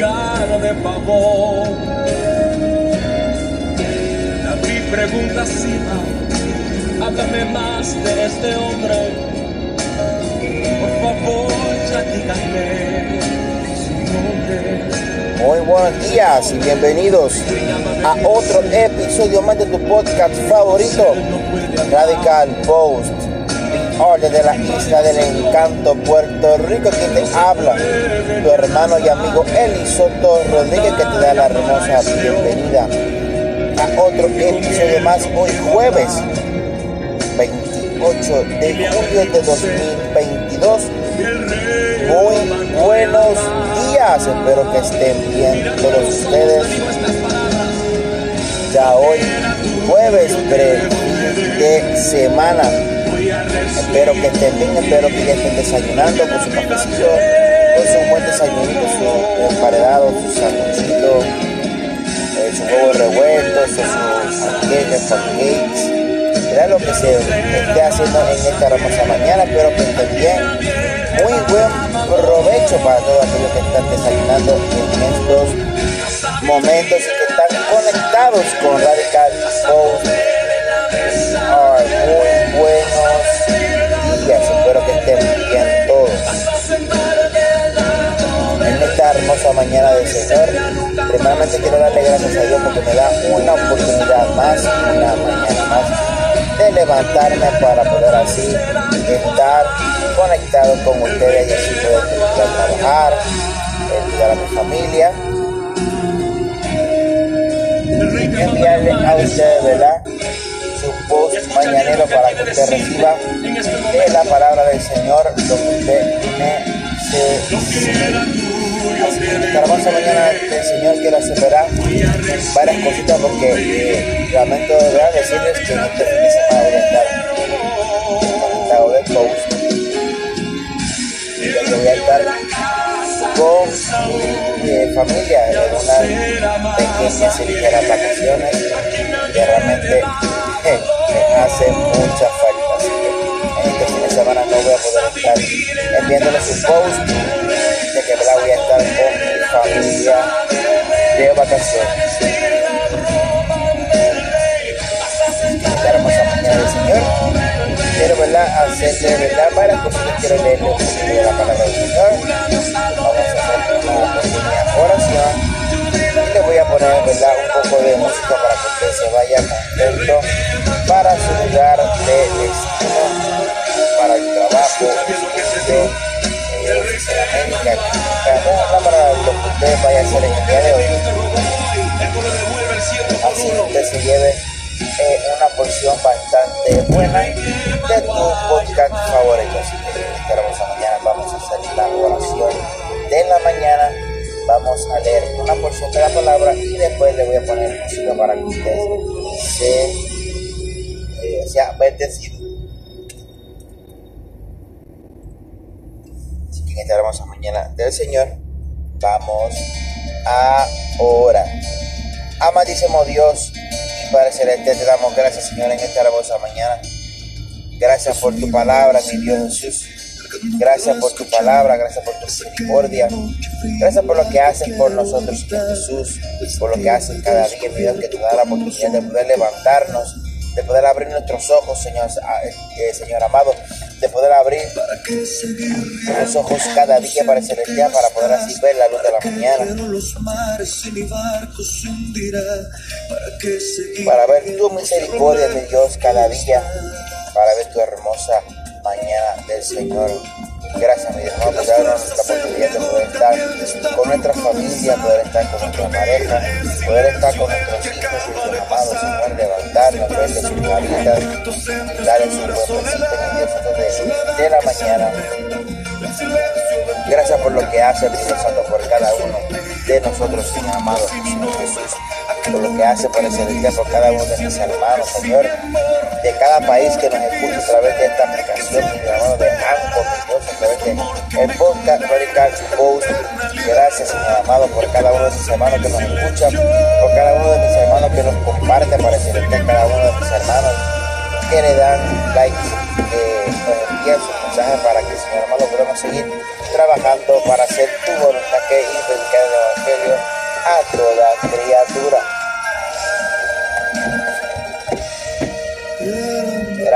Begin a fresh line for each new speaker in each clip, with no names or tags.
cara de pavor. David pregunta Siba, háblame más de este hombre. Por favor, díganme su nombre.
Muy buenos días y bienvenidos a otro episodio más de tu podcast favorito, Radical Post, orden de la isla del encanto, Puerto Rico, quien te habla, tu hermano y amigo Elisoto Rodríguez, que te da la hermosa bienvenida a otro episodio más hoy jueves 28 de julio de 2022. Muy buenos días, espero que estén bien todos ustedes. Ya hoy, jueves pre de semana. Espero que estén bien, espero que ya estén desayunando con su cafecito, con su buen desayunito, su emparedado, su sanguchito, eh, su huevo revuelto, su, sus pancakes, pancakes. Mira lo que se esté haciendo en esta hermosa mañana, espero que estén bien. Muy buen provecho para todos aquellos que están desayunando en estos momentos y que están conectados con Radical Post. Mañana del Señor, primeramente quiero darle gracias a Dios porque me da una oportunidad más, una mañana más, de levantarme para poder así estar conectado con ustedes y así poder trabajar, ayudar a mi familia. Enviarle a ustedes, ¿verdad? Su post mañanero para que usted reciba de la palabra del Señor lo que usted necesita. Hermosa mañana el Señor quiere acelerar varias cositas porque eh, lamento de verdad decirles que en este fin de semana voy a estar. Conectado de post ya que voy a estar con mi eh, familia en unas pequeñas y ligeras vacaciones que realmente eh, me hacen mucha falta. Así que en este fin de semana no voy a poder estar enviándoles un post que ¿verdad? voy a estar con mi familia de vacaciones. Esta hermosa mañana del Señor quiero ¿verdad? hacerle ¿verdad? varias cositas quiero leerle un poquito de la palabra del Señor vamos a hacer una pequeña oración y le voy a poner un poco de música para que usted se vaya contento para su lugar de destino para el trabajo estudio sinceramente para, para lo que usted vaya a hacer el día de hoy así usted se lleve eh, una porción bastante buena de tu podcast favorito. Así que esta hermosa mañana vamos a hacer la oración de la mañana. Vamos a leer una porción de la palabra y después le voy a poner música para que usted se, eh, sea. Así que en esta hermosa del Señor vamos a orar. Amadísimo Dios Padre Celestial, te damos gracias, Señor, en esta hermosa mañana. Gracias por tu palabra, mi Dios Jesús. Gracias por tu palabra, gracias por tu misericordia. Gracias por lo que haces por nosotros, Jesús. Por lo que haces cada día, mi Dios, que te da la oportunidad de poder levantarnos, de poder abrir nuestros ojos, Señor, eh, Señor amado, de poder abrir los ojos cada día para el celestial, para poder así ver la luz de la mañana. Para ver tu misericordia, mi Dios, cada día, para ver tu hermosa mañana del Señor. Gracias, mi Dios, por darnos nuestra oportunidad de poder estar con nuestra familia, poder estar con nuestra pareja, poder estar con nuestros hijos nuestros amados, Señor, levantarnos, verles sus caritas, darles Dios, antes de, de la mañana. Gracias por lo que hace, mi Santo, por cada uno de nosotros, Señor amado, Señor Jesús, por lo que hace por ese día, por cada uno de mis hermanos, Señor, de cada país que nos escucha a través de esta aplicación, mi hermano, de Anchor, mi Dios, a través de el podcast Radical Post. Gracias, Señor amado, por cada uno de mis hermanos que nos escucha, por cada uno de mis hermanos que nos comparte para celestial, cada uno de mis hermanos que le dan likes, que nos envían sus mensajes para que, Señor amado, podamos seguir trabajando para hacer tu voluntad que es predicar el Evangelio a toda criatura.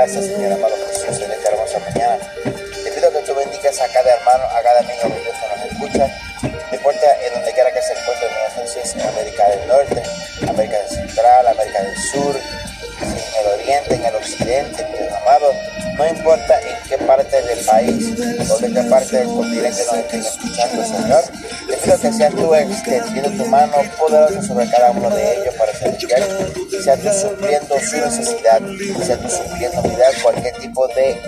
Gracias, Señor amado Jesús, en esta hermosa mañana. Te pido que tú bendigas a cada hermano, a cada amigo de Dios que nos escucha. No importa en donde quiera que se encuentre, en América del Norte, América Central, América del Sur, en el Oriente, en el Occidente, amado no importa en qué parte del país o de qué parte del continente nos estén escuchando, Señor. Te pido que seas tú extendiendo tu mano poderosa sobre cada uno de ellos para ser sea tú supliendo su necesidad, sea tú supliendo, vida cualquier tipo de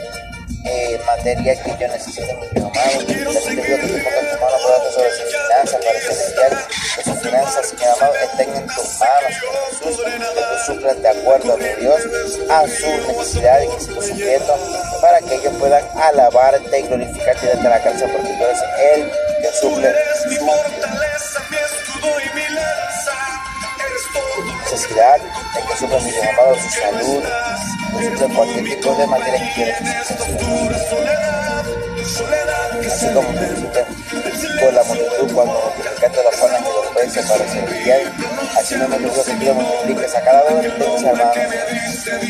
eh, materia que yo necesite, mi Dios amado. Te pido que tú tu mano poderosa sobre sus finanzas para celestial, que sus finanzas, Señor amado, estén en tus manos, Jesús, que tú suplas de acuerdo, mi Dios, a su necesidad y que se supliendo para que ellos puedan alabarte y glorificarte desde la casa, porque tú eres el que suple su necesidad, el que suple, mi Dios amado, su salud, de cualquier tipo de materia que quieras Así como tú hiciste con la multitud cuando multiplicaste los panes y los peces para celestial, así no me pido que tú multipliques a cada uno de mis hermanos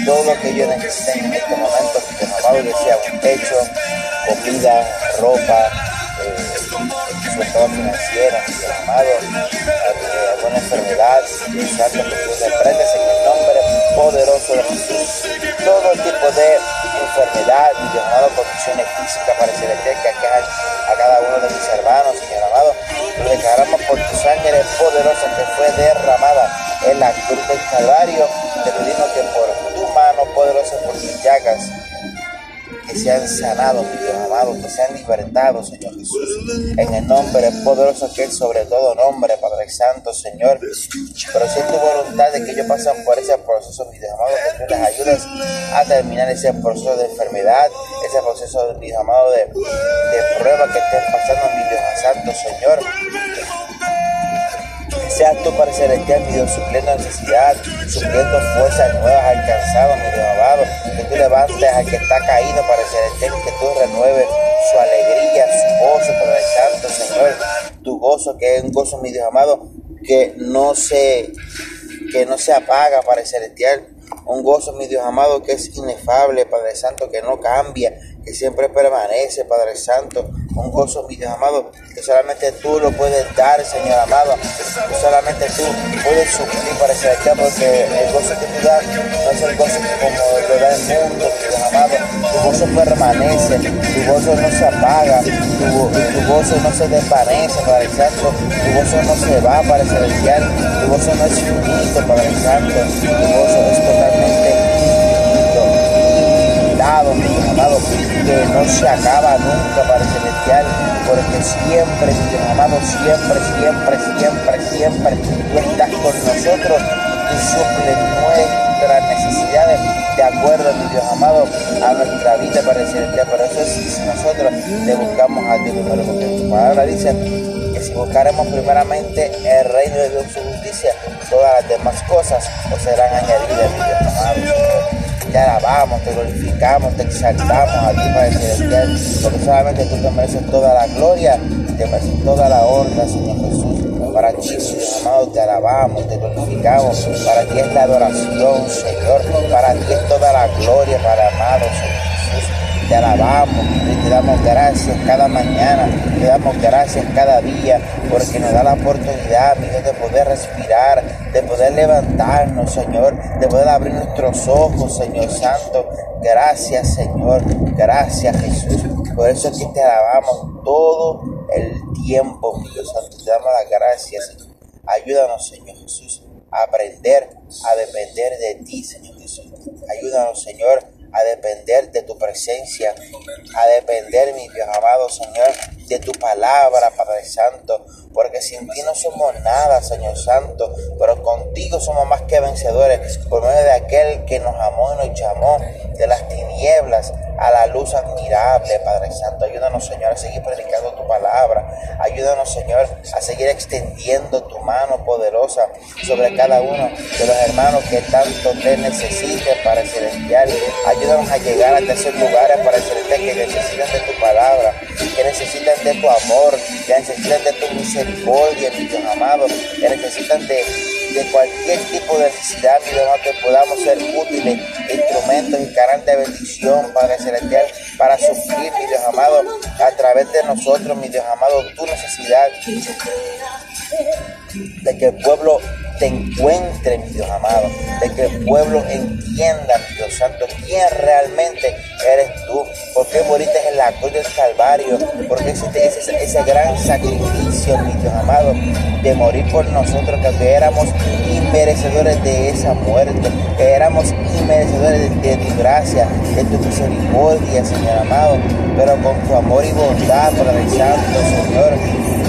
todo lo que ellos necesiten en este momento, que amado les sea un techo, comida, ropa, su estado financiero, mi amado, eh, alguna enfermedad, santo que reprendes en el nombre poderoso de Jesús todo tipo de enfermedad, mi amado, condiciones físicas para celestial que aquejan a cada uno de mis hermanos, Señor amado. Lo declaramos por tu sangre poderosa que fue derramada en la cruz del Calvario. Te pedimos que por tu mano poderosa, por tus llagas, sean sanados, mi Dios amado, que sean libertados, Señor Jesús, en el nombre poderoso que es sobre todo nombre, Padre Santo, Señor. Pero si tu voluntad de que ellos pasen por ese proceso, mi Dios amado, que tú les ayudes a terminar ese proceso de enfermedad, ese proceso, mi Dios amado, de, de prueba que estén pasando, mi Dios Santo, Señor sea tú para mi Dios, supliendo necesidad, supliendo fuerzas nuevas alcanzadas, mi Dios amado, que tú levantes al que está caído para celestial, que tú renueves su alegría, su gozo, Padre Santo, Señor, tu gozo, que es un gozo, mi Dios amado, que no se, que no se apaga, para celestial, un gozo, mi Dios amado, que es inefable, Padre Santo, que no cambia, que siempre permanece, Padre Santo, un gozo, mi Dios amado, que solamente tú lo puedes dar, Señor amado, que solamente tú puedes suplir para ese porque el gozo que tú das no es el gozo como lo da el mundo, mi Dios amado, tu gozo permanece, tu gozo no se apaga, tu, gozo no se desvanece, Padre Santo, tu gozo no se va para el celestial, tu gozo no es finito, Padre Santo, tu gozo es que no se acaba nunca, Padre Celestial, porque siempre, Dios amado, siempre, siempre, siempre, siempre tú estás con nosotros y suples nuestras necesidades de acuerdo, mi Dios amado, a nuestra vida, Padre Celestial. Pero eso es si nosotros le buscamos a ti primero, porque tu palabra dice que si buscaremos primeramente el reino de Dios su justicia, todas las demás cosas os serán añadidas, mi Dios amado te alabamos, te glorificamos, te exaltamos a ti, Padre Celestial, porque solamente tú te mereces toda la gloria, te mereces toda la honra, Señor Jesús. Para ti, Señor amado, te alabamos, te glorificamos. Para ti es la adoración, Señor. Para ti es toda la gloria, para amado, Señor te alabamos y te damos gracias cada mañana, te damos gracias cada día, porque nos da la oportunidad, mi Dios, de poder respirar, de poder levantarnos, Señor, de poder abrir nuestros ojos, Señor Santo. Gracias, Señor, gracias, Jesús. Por eso es que te alabamos todo el tiempo, Dios Santo. Te damos las gracias, Señor. Ayúdanos, Señor Jesús, a aprender a depender de ti, Señor Jesús. Ayúdanos, Señor, a depender de tu presencia, a depender, mi Dios amado Señor, de tu palabra, Padre Santo, porque sin ti no somos nada, Señor Santo, pero contigo somos más que vencedores por medio de aquel que nos amó y nos llamó de las tinieblas a la luz admirable, Padre Santo. Ayúdanos, Señor, a seguir predicando tu palabra. Ayúdanos, Señor, a seguir extendiendo tu mano poderosa sobre cada uno de los hermanos que tanto te necesiten, para el celestial. Ayúdanos a llegar a esos lugares, para el celestial, que necesitan de tu palabra, que necesitan de tu amor, que necesitan de tu misericordia, mi Dios amado, que necesitan de de cualquier tipo de necesidad, mi Dios, que podamos ser útiles, y canales de bendición, Padre Celestial, para sufrir, mi Dios amado, a través de nosotros, mi Dios amado, tu necesidad. De que el pueblo te encuentre, mi Dios amado, de que el pueblo entienda, mi Dios Santo, quién realmente eres tú, por qué moriste en la cruz del Calvario, porque ese, ese, ese gran sacrificio, mi Dios amado, de morir por nosotros, que éramos inmerecedores de esa muerte, que éramos inmerecedores de, tu gracia, de tu misericordia, Señor amado, pero con tu amor y bondad, Padre Santo, Señor,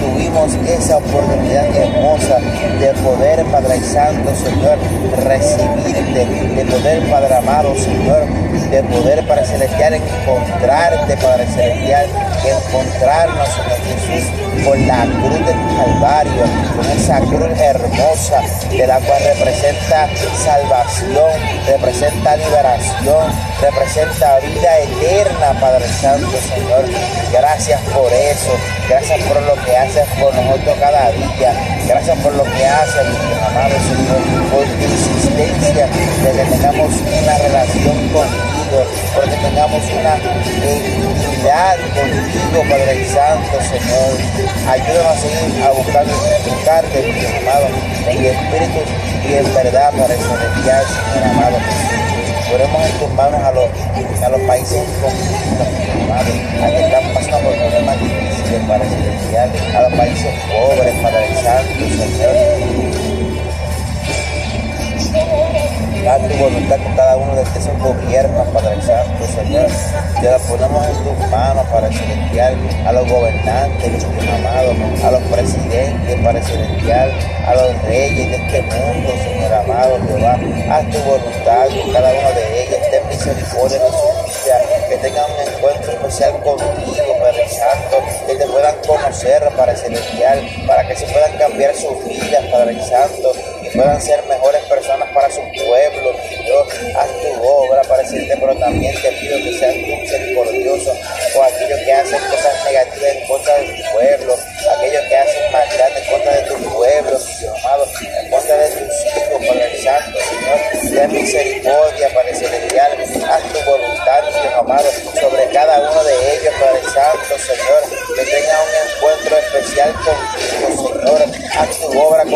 tuvimos esa oportunidad hermosa de poder, Padre Santo, Señor, recibirte, de poder, Padre amado, Señor, de poder, Padre Celestial, encontrarte, Padre Celestial, encontrarnos, Señor Jesús, con la cruz del Calvario, con esa cruz hermosa, de la cual representa salvación, representa liberación, representa vida eterna, Padre Santo, Señor. Gracias por eso, gracias por lo que haces por nosotros cada día, gracias por lo que haces, mi amado Señor, por tu insistencia de que tengamos una relación contigo, porque tengamos una intimidad contigo, Padre Santo, Señor. Ayúdanos a seguir a buscar, buscarte, amado, en espíritu y en verdad, Padre Celestial, Señor amado. Podemos entumbarnos a los, a los países a que están pasando por problemas difíciles para celestial, a los países pobres, para el santo, Señor. Haz tu voluntad con cada uno de estos gobiernos, Padre Santo, Señor. Te la ponemos en tus manos, para celestial, a los gobernantes, Dios amado, a los presidentes, Padre celestial, a los reyes de este mundo, Señor amado, Jehová. Haz tu voluntad con cada uno de ellos. Ten misericordia de su vida, que tengan un encuentro especial contigo, Padre Santo, que te puedan conocer, Padre celestial, para que se puedan cambiar sus vidas, Padre Santo, y puedan ser mejores personas pueblo, Dios, haz tu obra para decirte, pero también te pido que seas tú misericordioso con aquellos que hacen cosas negativas en contra de tu pueblo, aquellos que hacen maldad en contra de tu pueblo, Dios amado, en contra de tus hijos, el Santo, Señor, ten misericordia, Padre Celestial, haz tu voluntad, Dios amado, sobre cada uno de ellos, Padre Santo, Señor, que tenga un encuentro especial Señor, haz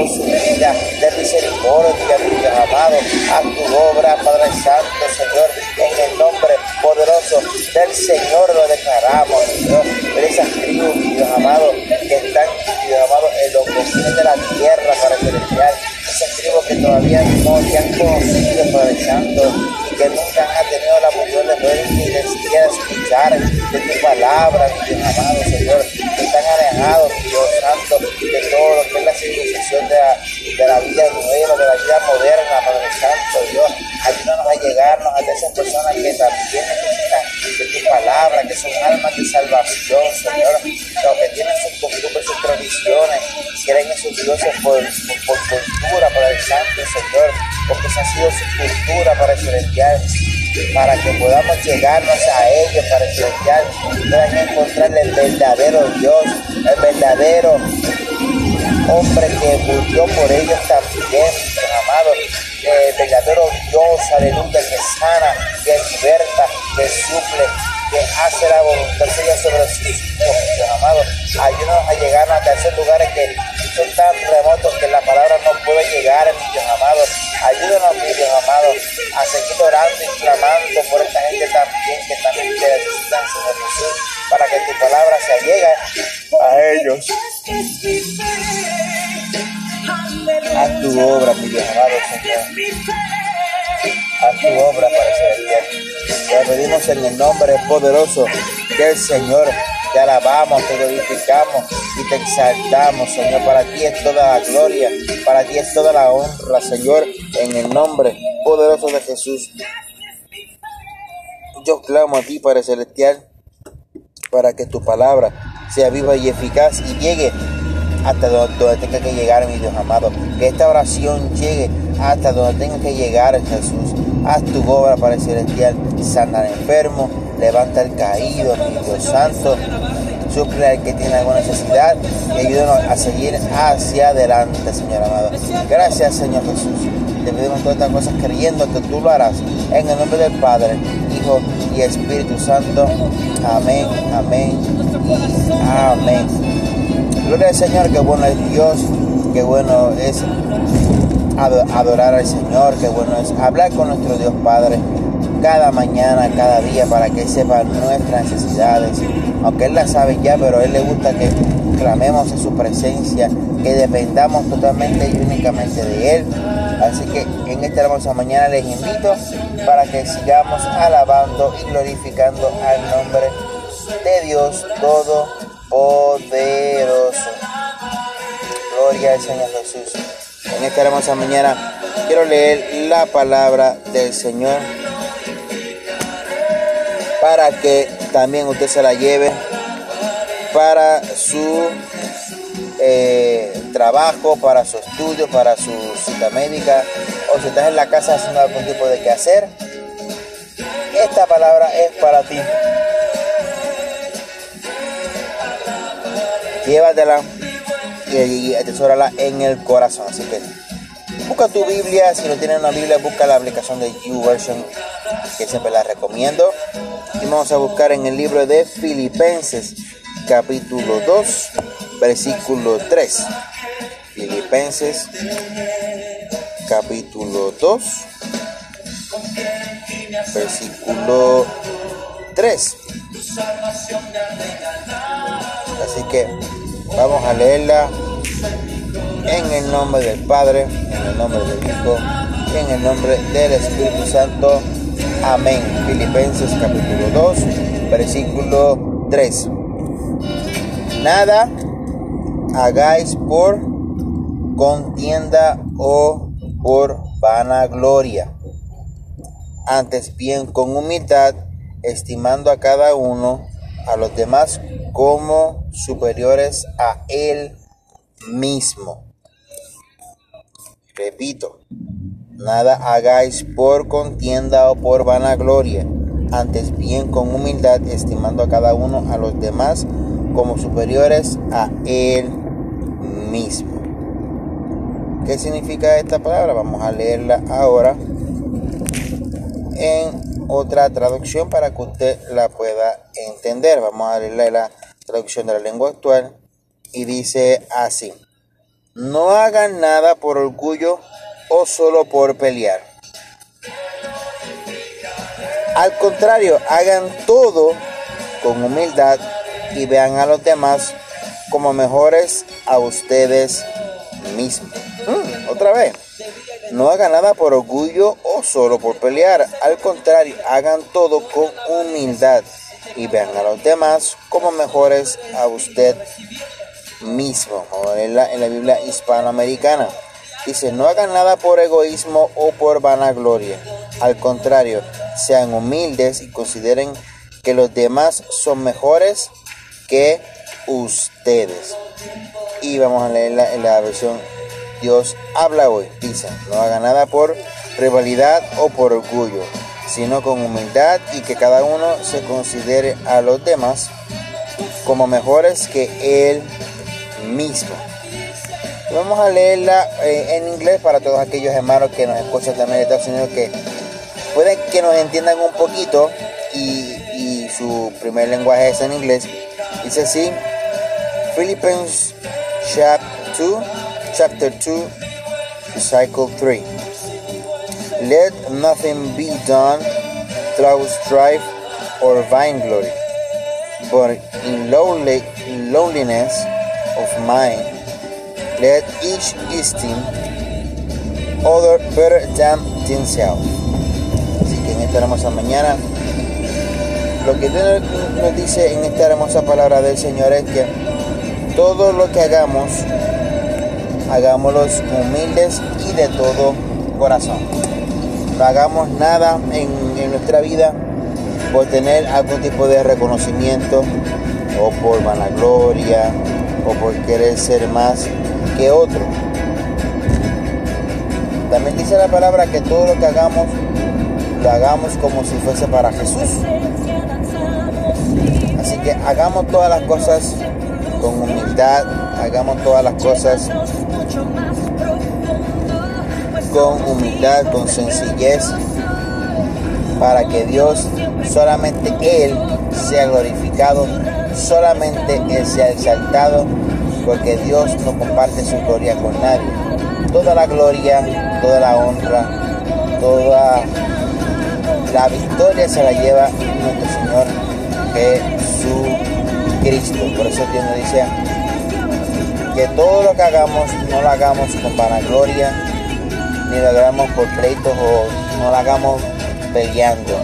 vida, de misericordia, mi Dios amado, haz tu obra, Padre Santo, Señor, en el nombre poderoso del Señor lo declaramos, Dios, por esas tribus, Dios amado, que están, Dios amado, en los confines de la tierra, para celestial, esas tribus que todavía no te han conocido, Padre Santo, y que nunca han tenido la oportunidad de poder ni de escuchar de tu palabra, mi Dios amado, Señor, de la vida moderna, Padre Santo, Dios, ayúdanos a llegarnos a esas personas que también necesitan de tu palabra, que son almas de salvación, Señor, que tienen sus costumbres, sus tradiciones, creen en sus dioses por, por, cultura, para el Santo, Señor, porque esa ha sido su cultura para el celestial, para que podamos llegarnos a ellos, para celestial, puedan encontrar el verdadero Dios, el verdadero hombre que murió por ellos también, aleluya, que sana, que liberta, que suple, que hace la voluntad suya sobre sus hijos, Dios amado. Ayúdanos a llegar a esos lugares que son tan remotos que la palabra no puede llegar, mi Dios amado. Ayúdanos, mi Dios amado, a seguir orando y clamando por esta gente también que también te necesitan, Señor Jesús, para que tu palabra se llegue a ellos. Haz tu obra, mi Dios amado Señor. Obra para ser bien. Te pedimos en el nombre poderoso del Señor. Te alabamos, te glorificamos y te exaltamos, Señor. Para ti es toda la gloria, para ti es toda la honra, Señor, en el nombre poderoso de Jesús. yo clamo a ti, Padre Celestial, para que tu palabra sea viva y eficaz y llegue hasta donde, tenga que llegar, mi Dios amado. Que esta oración llegue hasta donde tenga que llegar, Jesús. Haz tu obra, Padre Celestial, sana al enfermo, levanta al caído, mi Dios Santo. Suple al que tiene alguna necesidad y ayúdanos a seguir hacia adelante, Señor amado. Gracias, Señor Jesús. Te pedimos todas estas cosas creyendo que tú lo harás. En el nombre del Padre, Hijo y Espíritu Santo. Amén, amén y amén. Gloria al Señor, que bueno es Dios, que bueno es adorar al Señor, que bueno es hablar con nuestro Dios Padre cada mañana, cada día, para que sepa nuestras necesidades. Aunque Él las sabe ya, pero Él le gusta que clamemos en su presencia, que dependamos totalmente y únicamente de Él. Así que en esta hermosa mañana les invito para que sigamos alabando y glorificando al nombre de Dios Todopoderoso. Gloria al Señor Jesús. En esta hermosa mañana quiero leer la palabra del Señor para que también usted se la lleve para su eh, trabajo, para su estudio, para su cita médica, o si estás en la casa haciendo algún tipo de quehacer, esta palabra es para ti. Llévatela y atesórala en el corazón. Así que busca tu Biblia. Si no tienes una Biblia, busca la aplicación de YouVersion, que siempre la recomiendo. Y vamos a buscar en el libro de Filipenses, capítulo 2, versículo 3. Filipenses capítulo 2, versículo 3. Así que vamos a leerla en el nombre del Padre, en el nombre del Hijo, en el nombre del Espíritu Santo. Amén. Filipenses capítulo 2, versículo 3. Nada hagáis por contienda o por vanagloria. Antes bien con humildad, estimando a cada uno a los demás como superiores a él mismo. Repito, nada hagáis por contienda o por vanagloria, antes bien con humildad, estimando a cada uno a los demás como superiores a él mismo. ¿Qué significa esta palabra? Vamos a leerla ahora en otra traducción para que usted la pueda entender. Vamos a leerla en la traducción de la lengua actual y dice así. No hagan nada por orgullo o solo por pelear. Al contrario, hagan todo con humildad y vean a los demás como mejores a ustedes mismos. Mm, otra vez, no hagan nada por orgullo o solo por pelear. Al contrario, hagan todo con humildad y vean a los demás como mejores a usted mismo. en la, en la Biblia hispanoamericana. Dice, no hagan nada por egoísmo o por vanagloria. Al contrario, sean humildes y consideren que los demás son mejores que ustedes. Y vamos a leerla en la versión Dios habla hoy. Dice, no haga nada por rivalidad o por orgullo, sino con humildad y que cada uno se considere a los demás como mejores que él mismo. Vamos a leerla eh, en inglés para todos aquellos hermanos que nos escuchan también de Estados Unidos que pueden que nos entiendan un poquito y, y su primer lenguaje es en inglés. Dice así, Philippians chapter 2, chapter 2, cycle 3. Let nothing be done through strife or vainglory, but in lowly, lowliness of mind, let each esteem other better than himself. Así que en esta hermosa mañana lo que nos dice en esta hermosa palabra del Señor es que todo lo que hagamos, hagámoslos humildes y de todo corazón. No hagamos nada en, nuestra vida por tener algún tipo de reconocimiento o por vanagloria o por querer ser más que otro. También dice la palabra que todo lo que hagamos, lo hagamos como si fuese para Jesús. Así que hagamos todas las cosas con humildad, hagamos todas las cosas con humildad, con sencillez, para que Dios, solamente Él sea glorificado, solamente Él sea exaltado, porque Dios no comparte su gloria con nadie. Toda la gloria, toda la honra, toda la victoria se la lleva nuestro Señor Jesucristo. Por eso Dios nos dice que todo lo que hagamos no lo hagamos con vanagloria, ni lo hagamos por pleitos o no lo hagamos peleando.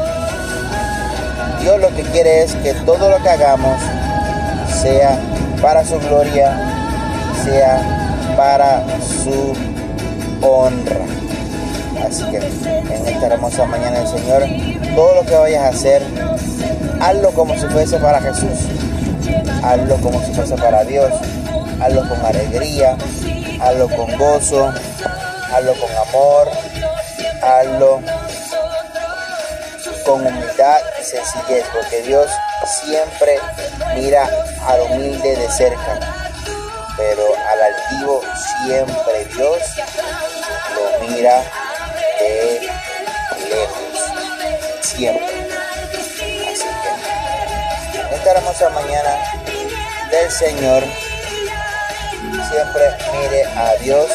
Dios lo que quiere es que todo lo que hagamos sea para su gloria, sea para su honra. Así que en esta hermosa mañana del Señor, todo lo que vayas a hacer, hazlo como si fuese para Jesús. Hazlo como si fuese para Dios. Hazlo con alegría, hazlo con gozo, hazlo con amor, hazlo con humildad y sencillez, porque Dios siempre mira al humilde de cerca, pero al altivo siempre Dios lo mira de lejos, siempre. Así que esta hermosa mañana del Señor, siempre mire a Dios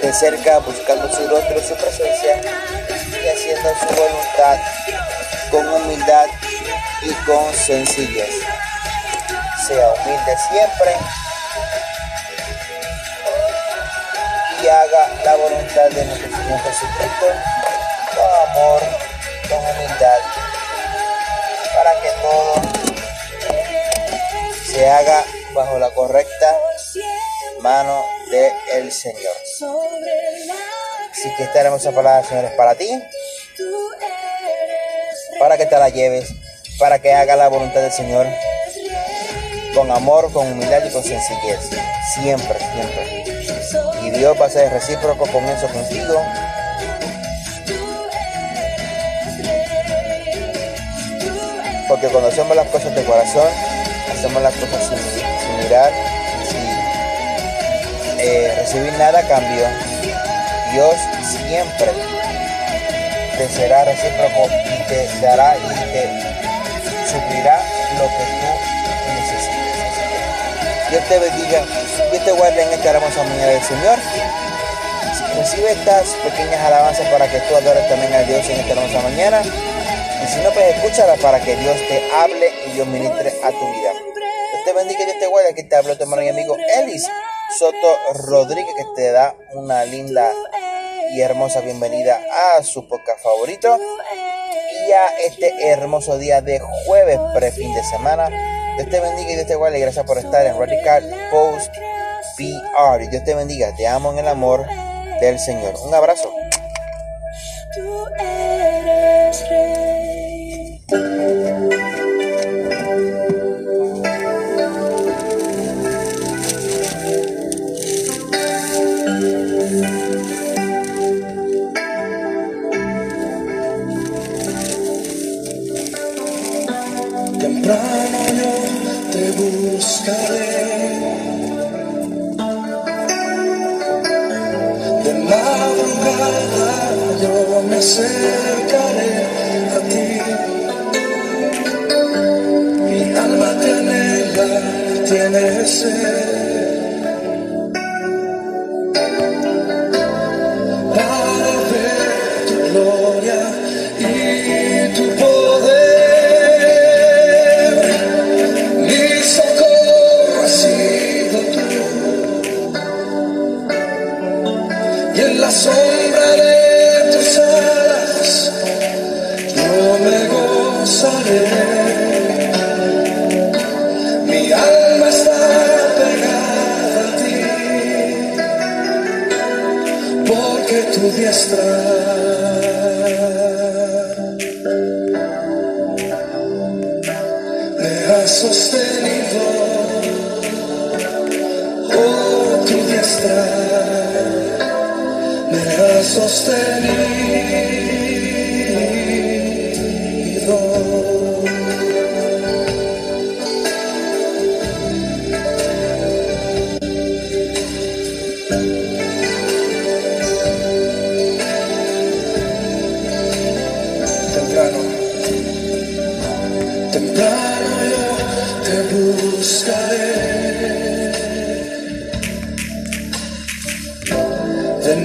de cerca, buscando su rostro, su presencia y haciendo su voluntad con humildad y con sencillez. Sea humilde siempre y haga la voluntad de nuestro Señor Jesucristo con amor, con humildad, para que todo se haga bajo la correcta mano del el Señor. Así que esta hermosa palabra, Señor, es para ti, para que te la lleves, para que haga la voluntad del Señor con amor, con humildad y con sencillez. Siempre, siempre. Y Dios va a ser recíproco con eso contigo. Porque cuando hacemos las cosas de corazón, hacemos las cosas sin, mirar, sin eh, recibir nada a cambio. Dios siempre te será recíproco y te dará y te suplirá lo que tú necesites. Dios te bendiga, Dios te guarde en esta hermosa mañana del Señor. Recibe estas pequeñas alabanzas para que tú adores también a Dios en esta hermosa mañana. Y si no, pues escúchala para que Dios te hable y Dios ministre a tu vida. Te bendiga y Dios te guarde. Aquí te hablo tu hermano y amigo Elis Soto Rodríguez, que te da una linda y hermosa bienvenida a su podcast favorito y a este hermoso día de jueves pre-fin de semana. Dios te bendiga y Dios te guarde. Gracias por estar en Radical Post PR. Y Dios te bendiga. Te amo en el amor del Señor. Un abrazo. Tú eres rey.
Tiene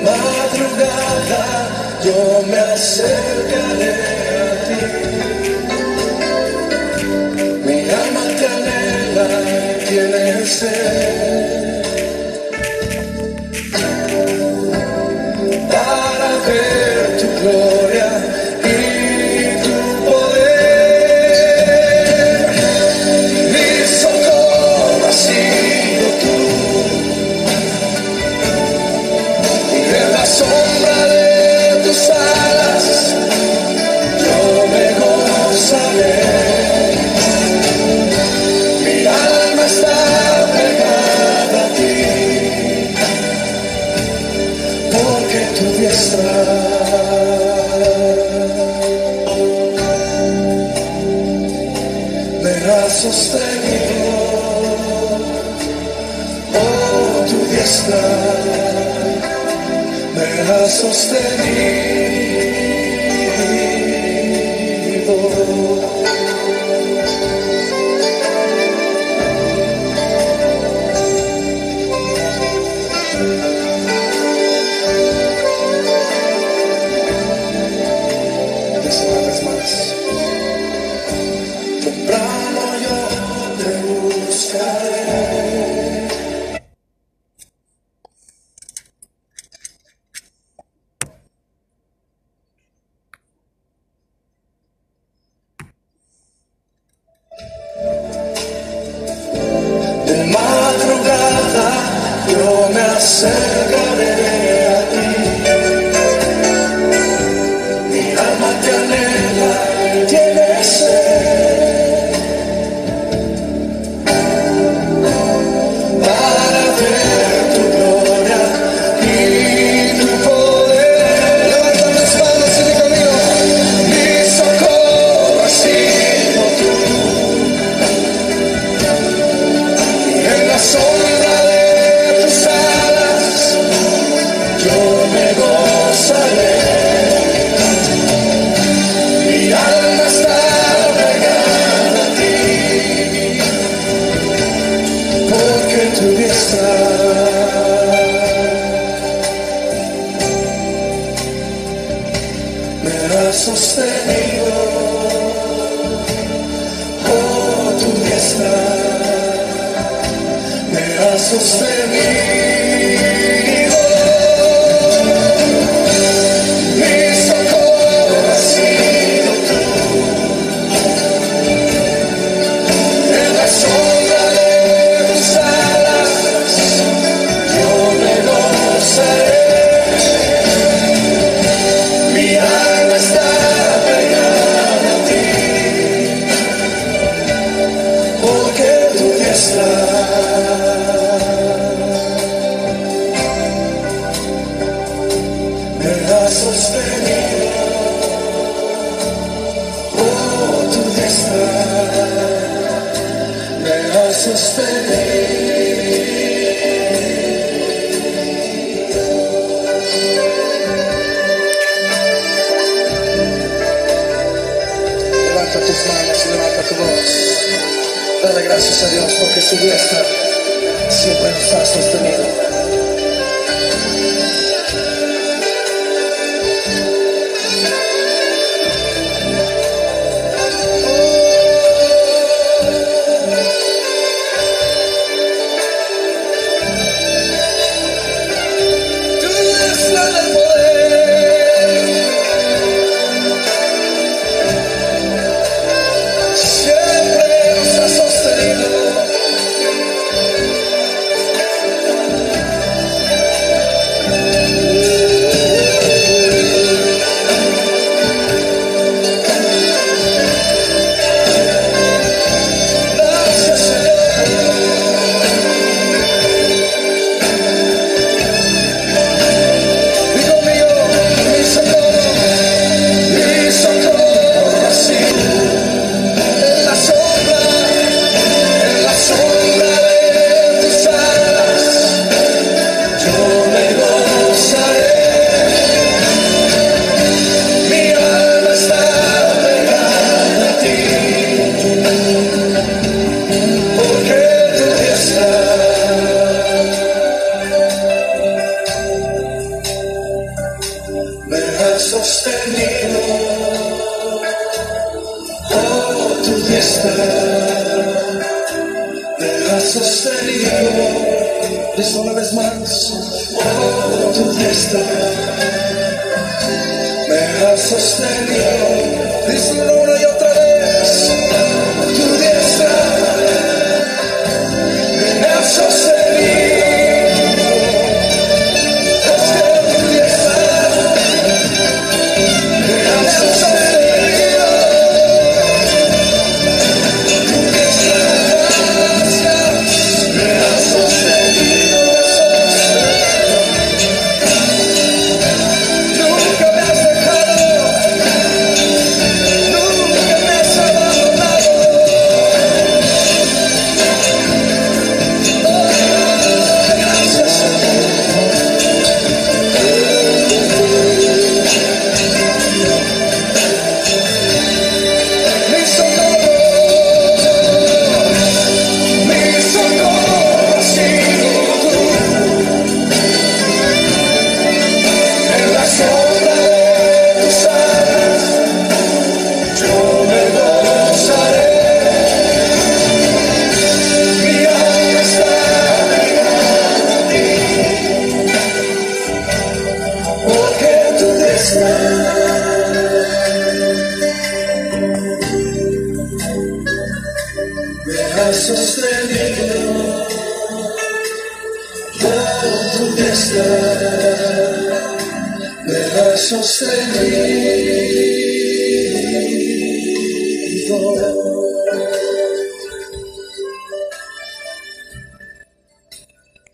madrugada yo me acercaré a ti. Me me has sostenido es una vez más oh, tu gesta me has sostenido. Díselo una y otra